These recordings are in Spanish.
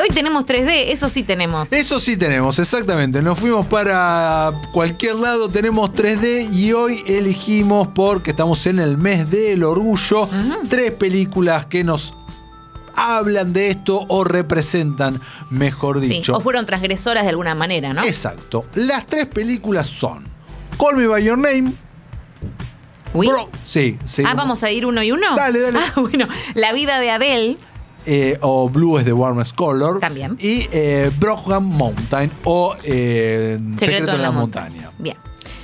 Hoy tenemos 3D, eso sí tenemos. Eso sí tenemos, exactamente. Nos fuimos para cualquier lado, tenemos 3D y hoy elegimos, porque estamos en el mes del orgullo, tres películas que nos hablan de esto o representan, mejor Sí, dicho. o fueron transgresoras de alguna manera, ¿no? Exacto. Las tres películas son Call Me By Your Name. Bro- sí, sí. Ah, vamos a ir uno y uno. Dale, dale. Ah, bueno, la vida de Adele. Eh, o Blue is the Warmest Color. También. Y eh, Brockham Mountain o eh, Secreto, en la, montaña. Bien.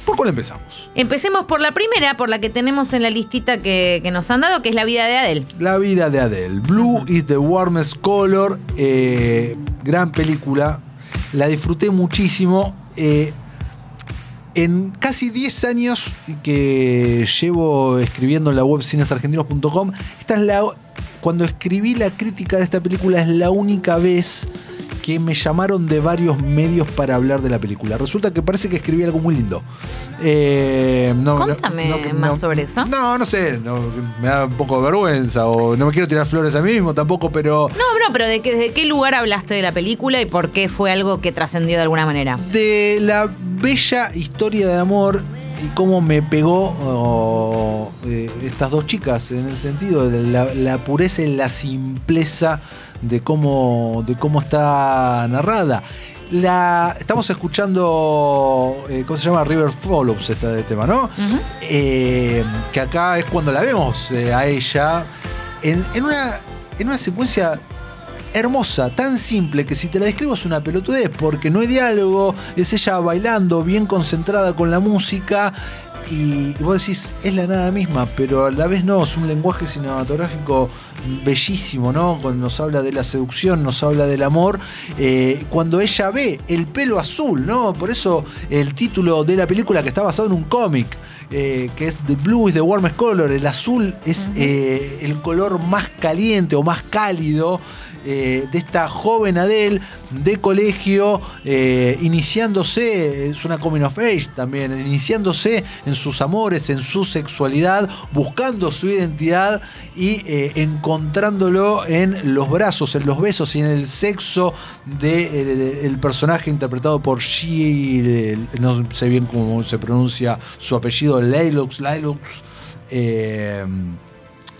¿Por cuál empezamos? Empecemos por la primera, por la que tenemos en la listita que, que nos han dado, que es la vida de Adele. La vida de Adele. Blue is the Warmest Color. eh, gran película. La disfruté muchísimo. eh, en casi 10 años que llevo escribiendo en la web cinesargentinos.com, esta es la cuando escribí la crítica de esta película es la única vez que me llamaron de varios medios para hablar de la película. Resulta que parece que escribí algo muy lindo. Eh, no, Contame no- más sobre eso. No, no sé, me da un poco de vergüenza o no me quiero tirar flores a mí mismo tampoco, pero No, no, pero ¿de qué, ¿desde qué lugar hablaste de la película y por qué fue algo que trascendió de alguna manera? de la bella historia de amor y cómo me pegó oh, eh, estas dos chicas en el sentido de la, la pureza y la simpleza de cómo, de cómo está narrada. La, estamos escuchando, eh, ¿cómo se llama? River Follows, este tema, ¿no? Eh, que acá es cuando la vemos a ella en, en una, en una secuencia hermosa, tan simple que si te la describo es una pelotudez porque no hay diálogo, es ella bailando, bien concentrada con la música y vos decís, es la nada misma, pero a la vez no, es un lenguaje cinematográfico bellísimo, ¿no? Cuando nos habla de la seducción, nos habla del amor, eh, cuando ella ve el pelo azul, ¿no? Por eso el título de la película que está basado en un cómic. eh, que es The Blue is the Warmest Color, el azul es eh, el color más caliente o más cálido eh, de esta joven Adele de colegio, eh, iniciándose, es una coming of age también, iniciándose en sus amores, en su sexualidad, buscando su identidad y eh, encontrándolo en los brazos, en los besos y en el sexo del el personaje interpretado por She, no sé bien cómo se pronuncia su apellido, Leilux, Leilux.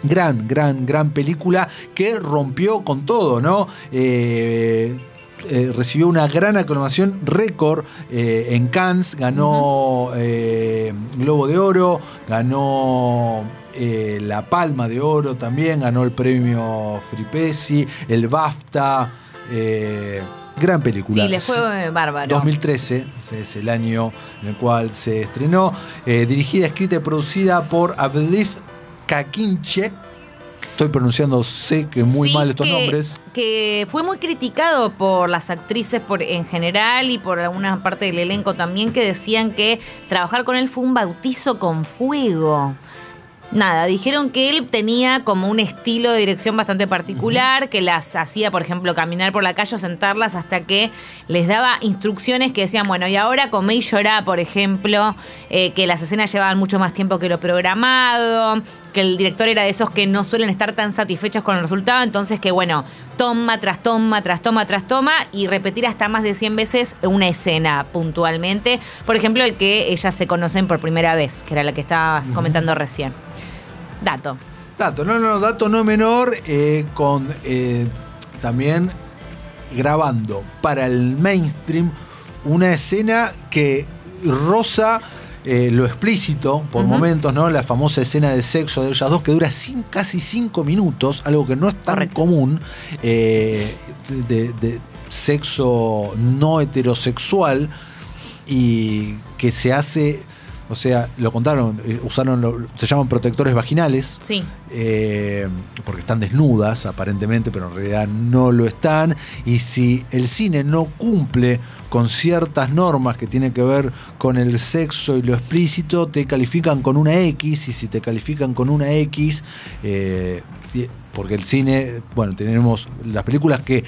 Gran, gran, gran película que rompió con todo, ¿no? Eh, eh, recibió una gran aclamación récord eh, en Cannes, ganó eh, Globo de Oro, ganó la Palma de Oro también, ganó el premio Fripesi, el BAFTA. gran película. Sí, le fue bárbaro. 2013 es el año en el cual se estrenó. Dirigida, escrita y producida por Abdelif Kakinche. Estoy pronunciando, sé que muy Sí, mal estos que- nombres. Que fue muy criticado por las actrices por, en general y por alguna parte del elenco también que decían que trabajar con él fue un bautizo con fuego. Nada, dijeron que él tenía como un estilo de dirección bastante particular, que las hacía, por ejemplo, caminar por la calle o sentarlas hasta que les daba instrucciones que decían, bueno, y ahora comé y llorá, por ejemplo, eh, que las escenas llevaban mucho más tiempo que lo programado, que el director era de esos que no suelen estar tan satisfechos con el resultado, entonces que bueno, toma tras toma, tras toma, tras toma, y repetir hasta más de 100 veces una escena puntualmente. Por ejemplo, el que ellas se conocen por primera vez, que era la que estabas comentando recién. Dato. Dato, no, no, dato no menor, eh, con eh, también grabando para el mainstream una escena que roza eh, lo explícito por momentos, ¿no? La famosa escena de sexo de ellas dos que dura casi cinco minutos, algo que no es tan Correcto. común, eh, de, de sexo no heterosexual y que se hace, o sea, lo contaron, eh, usaron, lo- se llaman protectores vaginales, Sí. eh, porque están desnudas aparentemente, pero en realidad no lo están. Y si el cine no cumple con ciertas normas que tienen que ver con el sexo y lo explícito, te califican con una X. Y si te califican con una X, eh, porque el cine, bueno, tenemos las películas que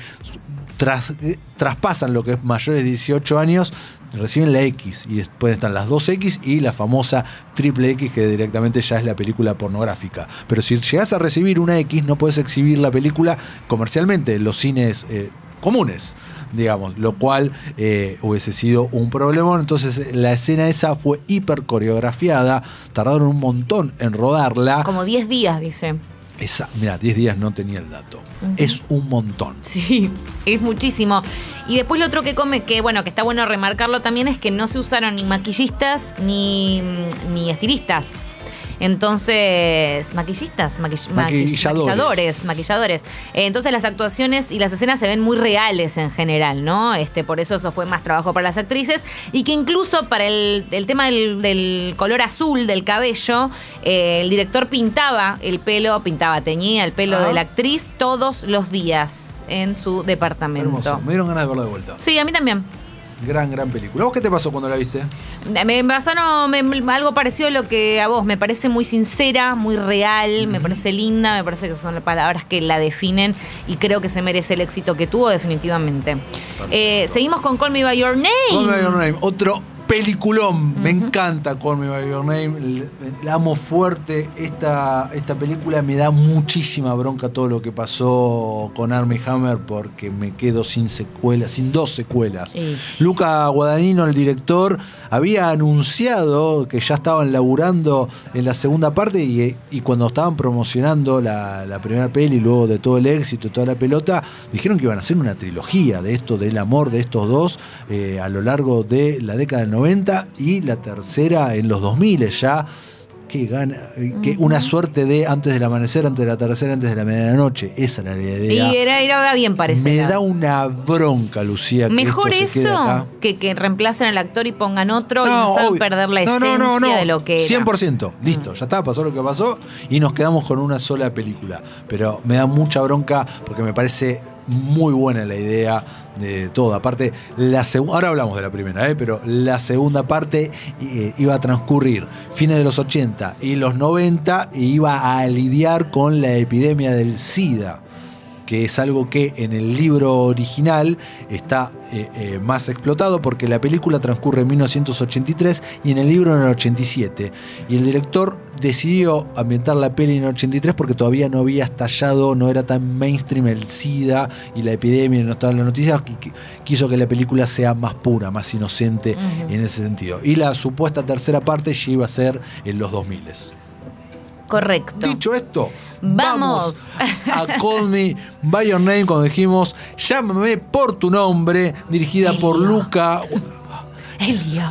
tras- traspasan lo que es mayores de 18 años, reciben la X y después están las dos X y la famosa triple X que directamente ya es la película pornográfica. Pero si llegas a recibir una X no puedes exhibir la película comercialmente en los cines eh, comunes, digamos, lo cual eh, hubiese sido un problema. Entonces la escena esa fue hiper coreografiada, tardaron un montón en rodarla. Como 10 días, dice. Esa, mira, 10 días no tenía el dato. Es un montón. Sí, es muchísimo. Y después lo otro que come, que bueno, que está bueno remarcarlo también, es que no se usaron ni maquillistas ni, ni estilistas. Entonces, maquillistas, maquill- Maquilladores. maquilladores, maquilladores. Eh, Entonces las actuaciones y las escenas se ven muy reales en general, ¿no? Este, por eso eso fue más trabajo para las actrices y que incluso para el, el tema del, del color azul del cabello, eh, el director pintaba el pelo, pintaba, teñía el pelo Ah. de la actriz todos los días en su departamento. Hermoso. Me dieron ganas de verla de vuelta. Sí, a mí también. Gran, gran película. ¿Vos qué te pasó cuando la viste? Me pasaron me- algo parecido a lo que a vos. Me parece muy sincera, muy real, me parece linda, me parece que son las palabras que la definen y creo que se merece el éxito que tuvo definitivamente. Eh, seguimos con Call Me By Your Name. Call Me By Your Name, otro peliculón. Me encanta Call Me By Your Name. La amo fuerte. Esta, esta película me da muchísima bronca todo lo que pasó con Armie Hammer porque me quedo sin secuelas, sin dos secuelas. Luca Guadagnino, el director, había anunciado que ya estaban laburando en la segunda parte y, y cuando estaban promocionando la, la primera peli, luego de todo el éxito y toda la pelota, dijeron que iban a hacer una trilogía de esto, del amor de estos dos eh, a lo largo de la década del 90 y la tercera en los 2000 ya. Qué gana, eh, que una suerte de antes del amanecer, antes de la tercera, antes de la medianoche. Esa era la idea. Y era, era bien parece. Me da una bronca, Lucía. Que Mejor esto se quede acá. eso que que reemplacen al actor y pongan otro y No, nos hagan obvio. perder la No, esencia no, de lo que era. 100%. Listo, ya está, pasó lo que pasó y nos quedamos con una sola película. Pero me da mucha bronca porque me parece muy buena la idea de todo. Aparte, la ahora hablamos de la primera, ¿eh? pero la segunda parte eh, iba a transcurrir fines de los 80 y los 90 y iba a lidiar con la epidemia del SIDA que es algo que en el libro original está eh, eh, más explotado porque la película transcurre en 1983 y en el libro en el 87. Y el director decidió ambientar la peli en el 83 porque todavía no había estallado, no era tan mainstream el SIDA y la epidemia, no estaba en las noticias, qui- qui- quiso que la película sea más pura, más inocente en ese sentido. Y la supuesta tercera parte ya iba a ser en los 2000. Correcto. Dicho esto, Vamos. a Call Me By Your Name cuando dijimos Llámame por tu nombre, dirigida por Elio. Luca. Helio.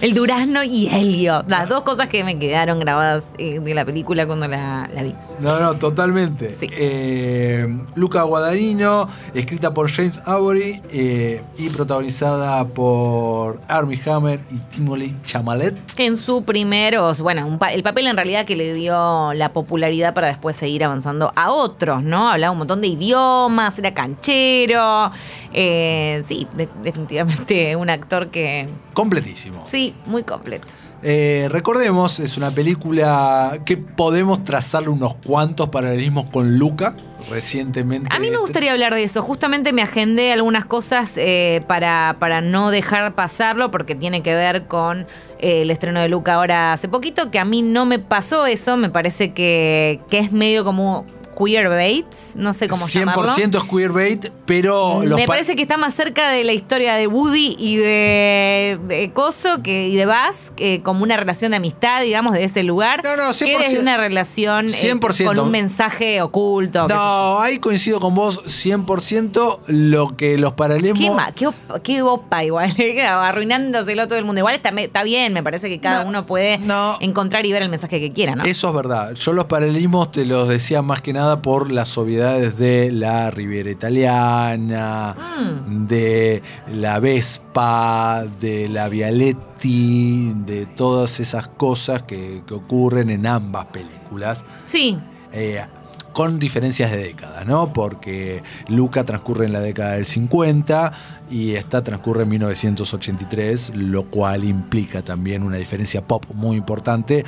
El durazno y Helio. Las dos cosas que me quedaron grabadas eh, de la película cuando la, la vi. No, no, totalmente. Sí. Eh, Luca Guadagnino, escrita por James Avery eh, y protagonizada por Armie Hammer y Timothy Chamalet. En su primer, o s- bueno, pa- el papel en realidad que le dio la popularidad para después seguir avanzando a otros, ¿no? Hablaba un montón de idiomas, era canchero. Eh, sí, de- definitivamente un actor que. Completísimo. Sí, muy completo. Eh, recordemos, es una película que podemos trazarle unos cuantos paralelismos con Luca recientemente. A mí me gustaría hablar de eso. Justamente me agendé algunas cosas eh, para, para no dejar pasarlo, porque tiene que ver con eh, el estreno de Luca ahora hace poquito, que a mí no me pasó eso. Me parece que, que es medio como queerbait, no sé cómo 100% llamarlo. es queerbait, pero los Me pa- parece que está más cerca de la historia de Woody y de, de Coso que, y de Buzz, que como una relación de amistad, digamos, de ese lugar. No, no, Que de 100%. una relación eh, 100%. con un mensaje oculto. No, ahí coincido con vos 100%. Lo que los paralelismos. Qué, qué, igual, arruinándoselo todo el mundo. Igual está, está bien, me parece que cada No, uno puede encontrar y ver el mensaje que quiera, ¿no? Eso es verdad. Yo los paralelismos te los decía más que nada por las obviedades de la Riviera Italiana, Mm. de la Vespa, de la Vialetti, de todas esas cosas que, que ocurren en ambas películas. Sí, Eh, con diferencias de décadas, ¿no? Porque Luca transcurre en la década del 50 y esta transcurre en 1983, lo cual implica también una diferencia pop muy importante.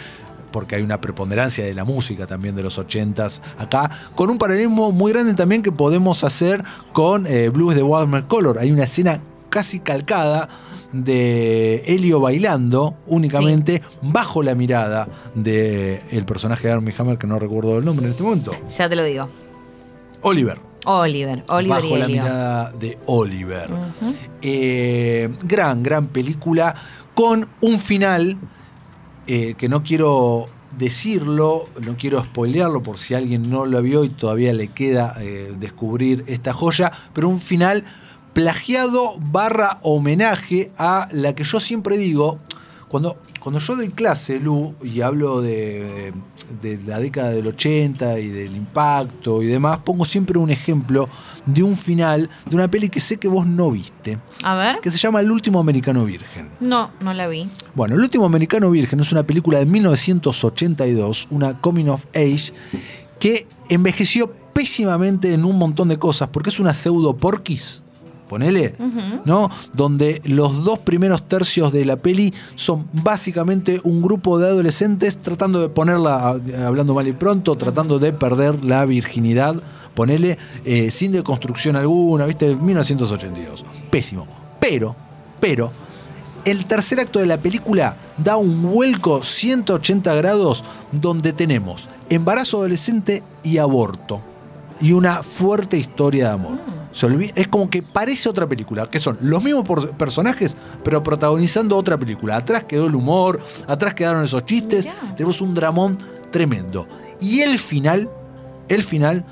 Porque hay una preponderancia de la música también de los 80s acá, con un paralelismo muy grande también que podemos hacer con eh, Blues de Watermelon Color. Hay una escena casi calcada de Helio bailando únicamente bajo la mirada del personaje de Armie Hammer, que no recuerdo el nombre en este momento. ya te lo digo. Oliver. Oliver, Oliver bajo y la mirada de Oliver. Eh, gran, gran película con un final eh, que no quiero decirlo, no quiero spoilearlo por si alguien no lo vio y todavía le queda eh, descubrir esta joya, pero un final plagiado barra homenaje a la que yo siempre digo, cuando, cuando yo doy clase, Lu, y hablo de, de la década del 80 y del impacto y demás, pongo siempre un ejemplo de un final de una peli que sé que vos no viste, A ver. que se llama El último americano virgen. No, no la vi. Bueno, El último americano virgen es una película de 1982, una coming of age, que envejeció pésimamente en un montón de cosas, porque es una pseudo porquis, ponele, ¿no? Donde los dos primeros tercios de la peli son básicamente un grupo de adolescentes tratando de ponerla, hablando mal y pronto, tratando de perder la virginidad, ponele, eh, sin deconstrucción alguna, ¿viste? 1982. Pésimo. Pero, pero, el tercer acto de la película da un vuelco 180 grados donde tenemos embarazo adolescente y aborto. Y una fuerte historia de amor. Se es como que parece otra película, que son los mismos por- personajes, pero protagonizando otra película. Atrás quedó el humor, atrás quedaron esos chistes, tenemos un dramón tremendo. Y el final, el final,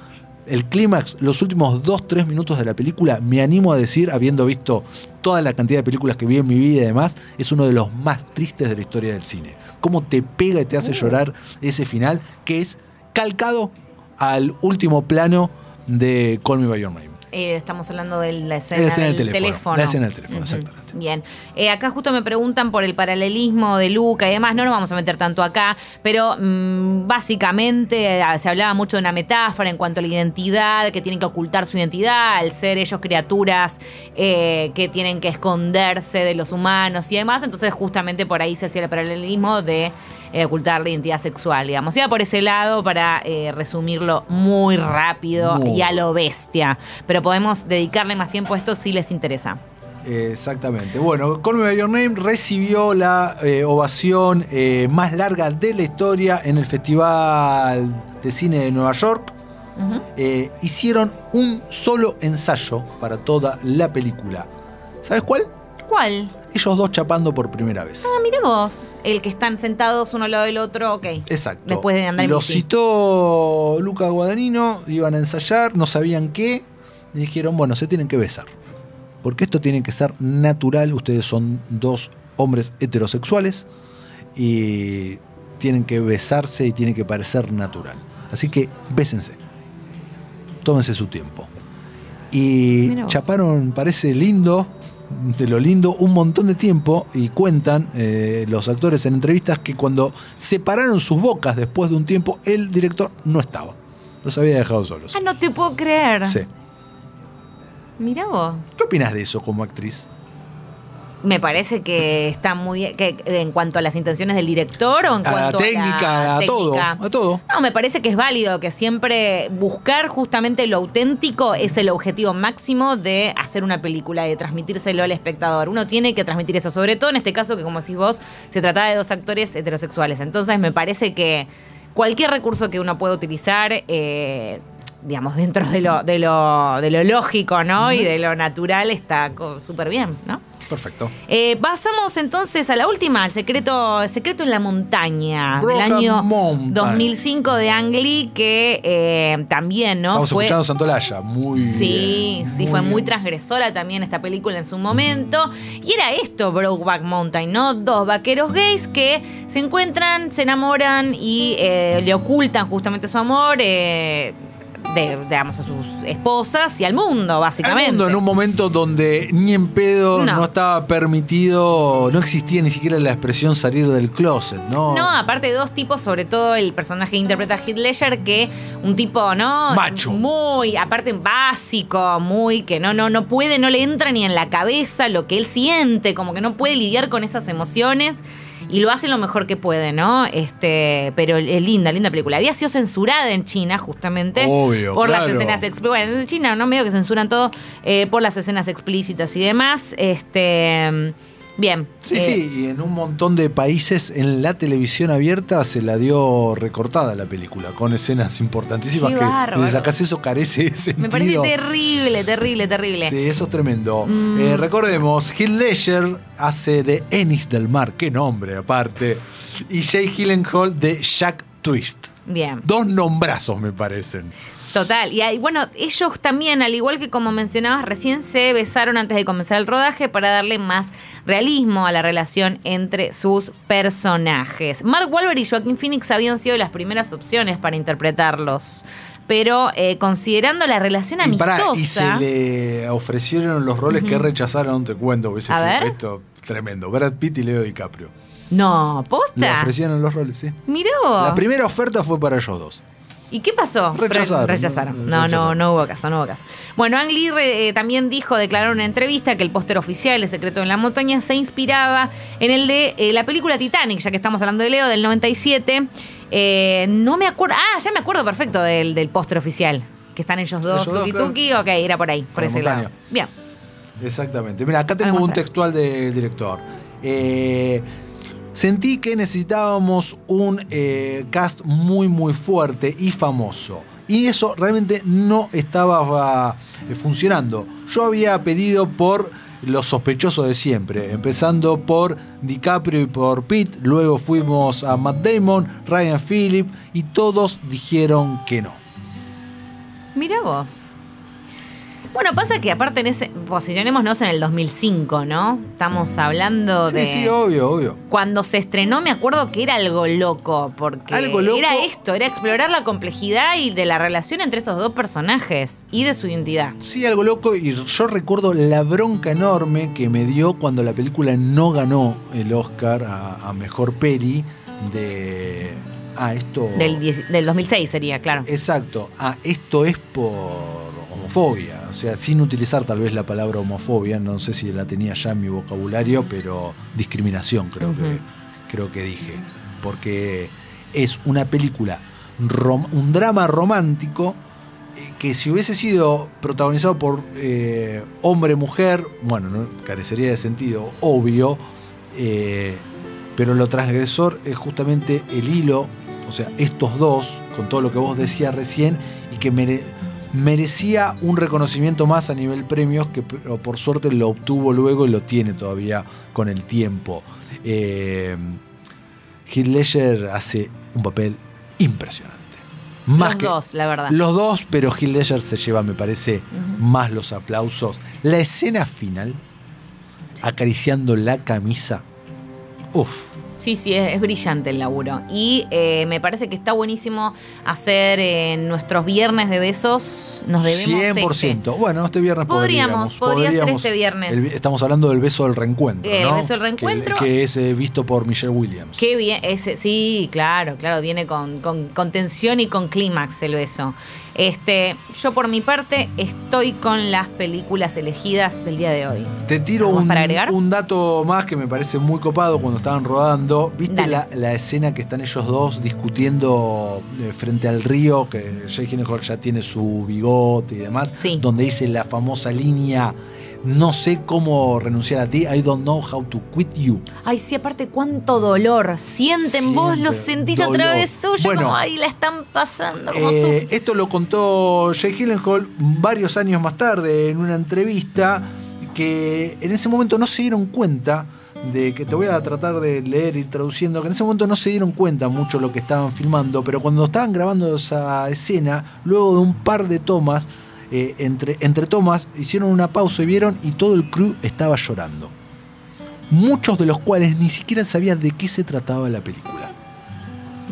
el clímax, los últimos 2-3 minutos de la película, me animo a decir, habiendo visto toda la cantidad de películas que vi en mi vida y demás, es uno de los más tristes de la historia del cine. Cómo te pega y te hace llorar ese final, que es calcado al último plano de Call Me By Your Name. Eh, estamos hablando de la escena, La escena del teléfono, teléfono. la escena del teléfono, exactamente. Bien. Eh, acá justo me preguntan por el paralelismo de Luca y demás. No nos vamos a meter tanto acá, pero mm, básicamente eh, se hablaba mucho de una metáfora en cuanto a la identidad, que tienen que ocultar su identidad, al ser ellos criaturas eh, que tienen que esconderse de los humanos y demás. Entonces, justamente por ahí se hacía el paralelismo de eh, ocultar la identidad sexual, digamos. Iba por ese lado para eh, resumirlo muy rápido Muy y a lo bestia. Pero podemos dedicarle más tiempo a esto si les interesa. Exactamente. Bueno, Call Me By Your Name recibió la eh, ovación eh, más larga de la historia en el Festival de Cine de Nueva York. Eh, hicieron un solo ensayo para toda la película. ¿Sabes cuál? ¿Cuál? Ellos dos chapando por primera vez. Ah, mira vos. El que están sentados uno al lado del otro, ok. Exacto. Después de andar en Lo bici. citó Luca Guadagnino, iban a ensayar, no sabían qué, y dijeron, bueno, se tienen que besar. Porque esto tiene que ser natural, ustedes son dos hombres heterosexuales y tienen que besarse y tiene que parecer natural. Así que bésense. Tómense su tiempo. Y chaparon, parece lindo, de lo lindo, un montón de tiempo y cuentan eh, los actores en entrevistas que cuando separaron sus bocas después de un tiempo, el director no estaba. Los había dejado solos. Ah, no te puedo creer. Sí. Mira vos. ¿Qué opinas de eso como actriz? Me parece que está muy que en cuanto a las intenciones del director o en A la cuanto técnica, a, la a todo, técnica. a todo. No, me parece que es válido que siempre buscar justamente lo auténtico es el objetivo máximo de hacer una película, de transmitírselo al espectador. Uno tiene que transmitir eso, sobre todo en este caso que como decís vos, se trataba de dos actores heterosexuales. Entonces me parece que cualquier recurso que uno pueda utilizar, eh, digamos, dentro de lo, de lo, de lo lógico, ¿no? Y de lo natural está súper bien, ¿no? Perfecto. Eh, pasamos entonces a la última, el secreto, el secreto en la montaña, del Brokeback año Mountain. 2005 de Ang Lee, que eh, también, ¿no? Estamos Fue- escuchando Santolaya. Muy Sí, bien, sí, fue muy transgresora también esta película en su momento. Y era esto, Brokeback Mountain, ¿no? Dos vaqueros gays que se encuentran, se enamoran y eh, le ocultan justamente su amor. eh, de, digamos, a sus esposas y al mundo, Al básicamente. mundo en un momento donde ni en pedo no. No. estaba permitido, no existía ni siquiera la expresión salir del closet, ¿no? No, aparte de dos tipos, sobre todo el personaje que interpreta a Heath Ledger, que un tipo, ¿no? Macho. Muy, aparte básico, muy, que no, no, no puede, no le entra ni en la cabeza lo que él siente, como que no puede lidiar con esas emociones. Y lo hace lo mejor que puede, ¿no? Este, pero es linda, linda película. Había sido censurada en China, justamente. Obvio, Por las escenas explícitas. Bueno, en China, ¿no? Medio que censuran todo. eh, por las escenas explícitas y demás. Este. Bien. Sí, eh, sí, y en un montón de países en la televisión abierta se la dio recortada la película, con escenas importantísimas que si sacás eso carece de sentido. Me parece terrible, terrible, terrible. Sí, eso es tremendo. Mm. Eh, recordemos, Heath Ledger hace de Ennis del Mar, qué nombre aparte, y Jay Gyllenhaal de Jack Twist. Bien. Dos nombrazos me parecen. Total. Y ahí, bueno, ellos también, al igual que como mencionabas, recién se besaron antes de comenzar el rodaje para darle más realismo a la relación entre sus personajes. Mark Wahlberg y Joaquin Phoenix habían sido las primeras opciones para interpretarlos. Pero eh, considerando la relación Y, pará, amistosa. y se le ofrecieron los roles que rechazaron, te cuento, hubiese sido ver. esto tremendo. Brad Pitt y Leo DiCaprio. No, Le posta. ofrecieron los roles, sí. Vos. La primera oferta fue para ellos dos. ¿Y qué pasó? Rechazaron. Re- rechazaron. No, no, Rechazaron. no hubo caso, no hubo caso. Bueno, Ang Lee eh, también dijo, declaró en una entrevista que el póster oficial de Secreto en la Montaña se inspiraba en el de eh, la película Titanic, ya que estamos hablando de Leo, del 97. Eh, no me acuerdo. Ah, ya me acuerdo perfecto del, del póster oficial. Que están ellos dos, Ellos dos, tuki claro. tuki. Ok, era por ahí, por ese montaña. lado. Bien. Exactamente. Mira, acá tengo un textual del director. Eh, sentí que necesitábamos un eh, cast muy, muy fuerte y famoso. Y eso realmente no estaba eh, funcionando. Yo había pedido por los sospechosos de siempre, empezando por DiCaprio y por Pitt, luego fuimos a Matt Damon, Ryan Phillip y todos dijeron que no. Mira vos. Bueno, pasa que aparte en ese. Posicionémonos en el 2005, ¿no? Estamos hablando Sí, de. sí, obvio, obvio. Cuando se estrenó me acuerdo que era algo loco, porque Algo loco. era esto, era explorar la complejidad y de la relación entre esos dos personajes y de su identidad. Sí, algo loco. Y yo recuerdo la bronca enorme que me dio cuando la película no ganó el Oscar a, a mejor peli de. Ah, esto. Del, 10 del 2006 sería, claro. Exacto. Ah, esto es por homofobia. O sea, sin utilizar tal vez la palabra homofobia. No sé si la tenía ya en mi vocabulario, pero discriminación creo, que, creo que dije. Porque es una película, un drama romántico eh, que si hubiese sido protagonizado por eh, hombre-mujer, bueno, no carecería de sentido, obvio, eh, pero lo transgresor es justamente el hilo, o sea, estos dos, con todo lo que vos decías recién, y que mere- merecía un reconocimiento más a nivel premios, que pero por suerte lo obtuvo luego y lo tiene todavía con el tiempo. Eh, Heath Ledger hace un papel impresionante. Más Los que, dos, la verdad. los dos, pero Heath Ledger se lleva, me parece, más los aplausos. La escena final, acariciando la camisa. Uf, Sí, sí, es, es brillante el laburo. Y eh, me parece que está buenísimo hacer en nuestros viernes de besos. Nos debemos. 100%. este. Bueno, este viernes Podríamos, podríamos. podría ser podríamos. este viernes. El- estamos hablando del beso del reencuentro, El ¿no? beso del reencuentro. Que, que es eh, visto por Michelle Williams. Qué bien, ese, sí, claro, claro, viene con, con, con tensión y con clímax el beso. Este, yo por mi parte estoy con las películas elegidas del día de hoy. Te tiro ¿Algo más un, para agregar? un dato más que me parece muy copado cuando estaban rodando. ¿Viste la escena que están ellos dos discutiendo eh, frente al río? Que Jake Gyllenhaal ya tiene su bigote y demás. Sí. Donde dice la famosa línea: No sé cómo renunciar a ti, I don't know how to quit you. Ay, sí, aparte cuánto dolor. Sienten vos, lo sentís a través suyo, Bueno, como ahí la están pasando, como Eh, esto lo contó Jake Gyllenhaal varios años más tarde en una entrevista que en ese momento no se dieron cuenta de que te voy a tratar de leer y traduciendo, que en ese momento no se dieron cuenta mucho lo que estaban filmando, pero cuando estaban grabando esa escena, luego de un par de tomas, eh, entre, entre tomas, hicieron una pausa y vieron y todo el crew estaba llorando. Muchos de los cuales ni siquiera sabían de qué se trataba la película.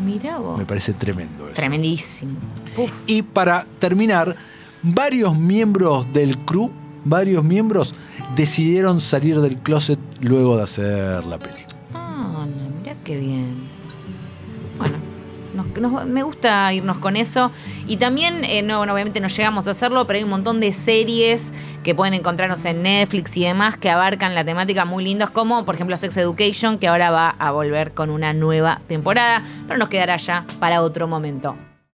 Mirá vos. Me parece tremendo eso. Tremendísimo. Uf. Y para terminar, varios miembros del crew, varios miembros, decidieron salir del closet luego de hacer la peli. Ah, no, mirá qué bien. Me gusta irnos con eso. Y también, eh, no, obviamente no llegamos a hacerlo, pero hay un montón de series que pueden encontrarnos en Netflix y demás que abarcan la temática muy lindos, como por ejemplo Sex Education, que ahora va a volver con una nueva temporada, pero nos quedará ya para otro momento.